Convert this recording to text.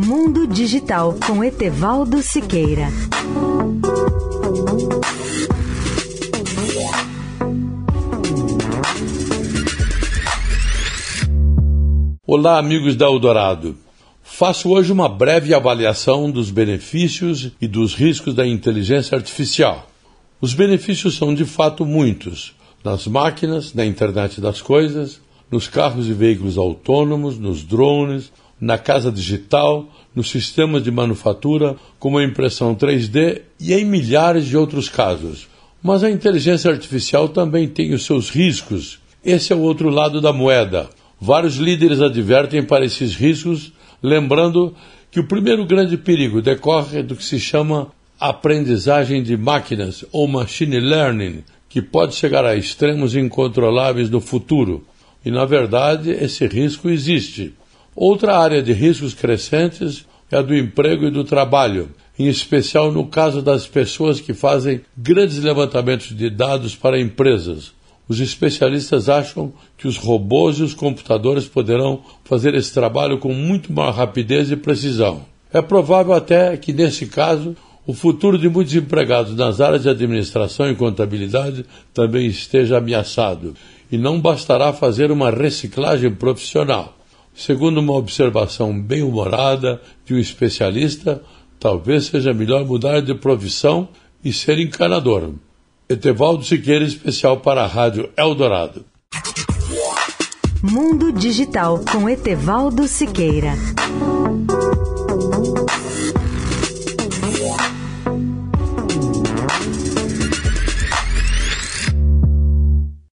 Mundo Digital com Etevaldo Siqueira. Olá, amigos da Eldorado. Faço hoje uma breve avaliação dos benefícios e dos riscos da inteligência artificial. Os benefícios são de fato muitos: nas máquinas, na internet das coisas, nos carros e veículos autônomos, nos drones, na casa digital, nos sistemas de manufatura, como a impressão 3D e em milhares de outros casos. Mas a inteligência artificial também tem os seus riscos. Esse é o outro lado da moeda. Vários líderes advertem para esses riscos, lembrando que o primeiro grande perigo decorre do que se chama aprendizagem de máquinas ou machine learning, que pode chegar a extremos incontroláveis no futuro. E, na verdade, esse risco existe. Outra área de riscos crescentes é a do emprego e do trabalho, em especial no caso das pessoas que fazem grandes levantamentos de dados para empresas. Os especialistas acham que os robôs e os computadores poderão fazer esse trabalho com muito maior rapidez e precisão. É provável até que, nesse caso, o futuro de muitos empregados nas áreas de administração e contabilidade também esteja ameaçado, e não bastará fazer uma reciclagem profissional. Segundo uma observação bem-humorada de um especialista, talvez seja melhor mudar de profissão e ser encanador. Etevaldo Siqueira, especial para a Rádio Eldorado. Mundo Digital com Etevaldo Siqueira.